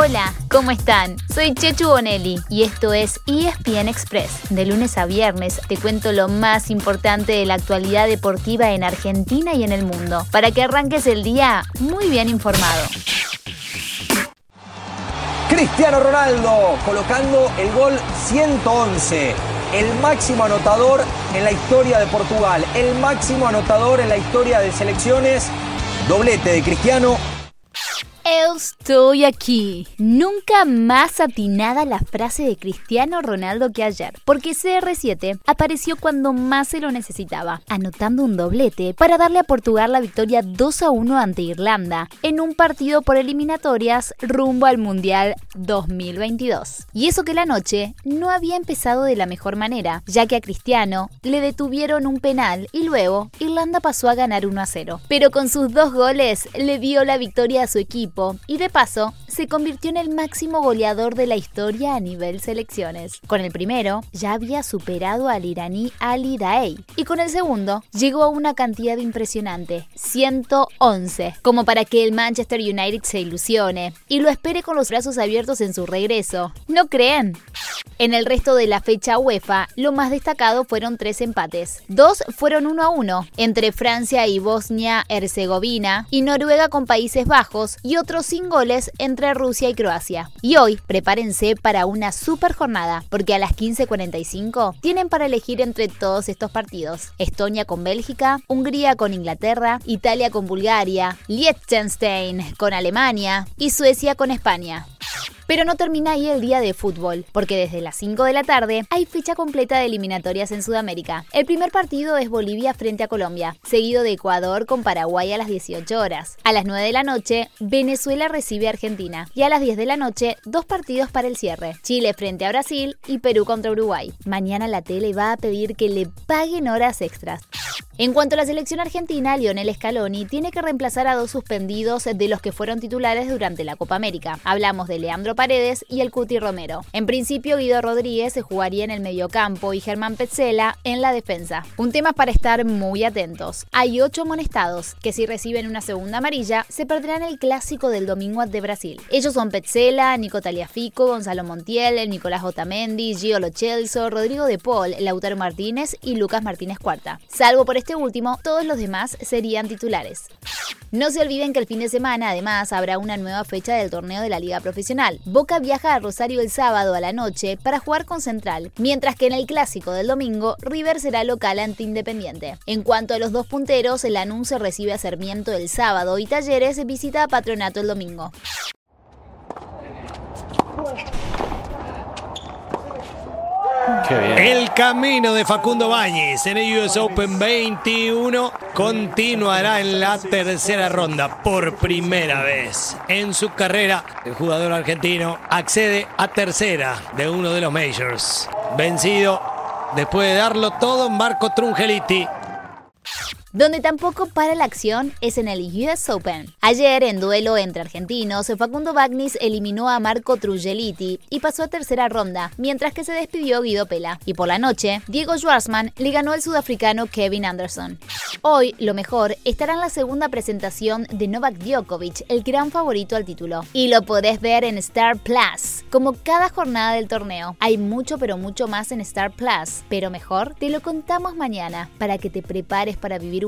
Hola, ¿cómo están? Soy Chechu Bonelli y esto es ESPN Express. De lunes a viernes te cuento lo más importante de la actualidad deportiva en Argentina y en el mundo, para que arranques el día muy bien informado. Cristiano Ronaldo colocando el gol 111, el máximo anotador en la historia de Portugal, el máximo anotador en la historia de selecciones, doblete de Cristiano Estoy aquí. Nunca más atinada la frase de Cristiano Ronaldo que ayer, porque CR7 apareció cuando más se lo necesitaba, anotando un doblete para darle a Portugal la victoria 2 a 1 ante Irlanda, en un partido por eliminatorias rumbo al Mundial 2022. Y eso que la noche no había empezado de la mejor manera, ya que a Cristiano le detuvieron un penal y luego Irlanda pasó a ganar 1 a 0. Pero con sus dos goles le dio la victoria a su equipo y de paso se convirtió en el máximo goleador de la historia a nivel selecciones. Con el primero ya había superado al iraní Ali Daei y con el segundo llegó a una cantidad impresionante, 111, como para que el Manchester United se ilusione y lo espere con los brazos abiertos en su regreso. ¿No creen? En el resto de la fecha UEFA, lo más destacado fueron tres empates. Dos fueron uno a uno, entre Francia y Bosnia-Herzegovina, y Noruega con Países Bajos, y otros sin goles entre Rusia y Croacia. Y hoy, prepárense para una super jornada, porque a las 15.45 tienen para elegir entre todos estos partidos. Estonia con Bélgica, Hungría con Inglaterra, Italia con Bulgaria, Liechtenstein con Alemania y Suecia con España. Pero no termina ahí el día de fútbol, porque desde las 5 de la tarde hay fecha completa de eliminatorias en Sudamérica. El primer partido es Bolivia frente a Colombia, seguido de Ecuador con Paraguay a las 18 horas. A las 9 de la noche, Venezuela recibe a Argentina. Y a las 10 de la noche, dos partidos para el cierre. Chile frente a Brasil y Perú contra Uruguay. Mañana la tele va a pedir que le paguen horas extras. En cuanto a la selección argentina, Lionel Scaloni tiene que reemplazar a dos suspendidos de los que fueron titulares durante la Copa América. Hablamos de Leandro Paredes y el Cuti Romero. En principio, Guido Rodríguez se jugaría en el mediocampo y Germán Petzela en la defensa. Un tema para estar muy atentos. Hay ocho amonestados que si reciben una segunda amarilla se perderán el clásico del domingo ante Brasil. Ellos son Petzela, Nico Taliafico, Gonzalo Montiel, Nicolás Otamendi, Gio Lochelso, Rodrigo De Paul, Lautaro Martínez y Lucas Martínez Cuarta. Salvo por este este último, todos los demás serían titulares. No se olviden que el fin de semana además habrá una nueva fecha del torneo de la Liga Profesional. Boca viaja a Rosario el sábado a la noche para jugar con Central, mientras que en el clásico del domingo River será local ante Independiente. En cuanto a los dos punteros, el anuncio recibe a Sarmiento el sábado y Talleres visita a Patronato el domingo. El camino de Facundo Bañez en el US Open 21 continuará en la tercera ronda. Por primera vez en su carrera, el jugador argentino accede a tercera de uno de los majors. Vencido después de darlo todo, Marco Trungeliti donde tampoco para la acción es en el US Open. Ayer, en duelo entre argentinos, Facundo Bagnis eliminó a Marco Truggeliti y pasó a tercera ronda, mientras que se despidió Guido Pela. Y por la noche, Diego Schwartzman le ganó al sudafricano Kevin Anderson. Hoy, lo mejor, estará en la segunda presentación de Novak Djokovic, el gran favorito al título. Y lo podés ver en Star Plus, como cada jornada del torneo. Hay mucho pero mucho más en Star Plus, pero mejor te lo contamos mañana para que te prepares para vivir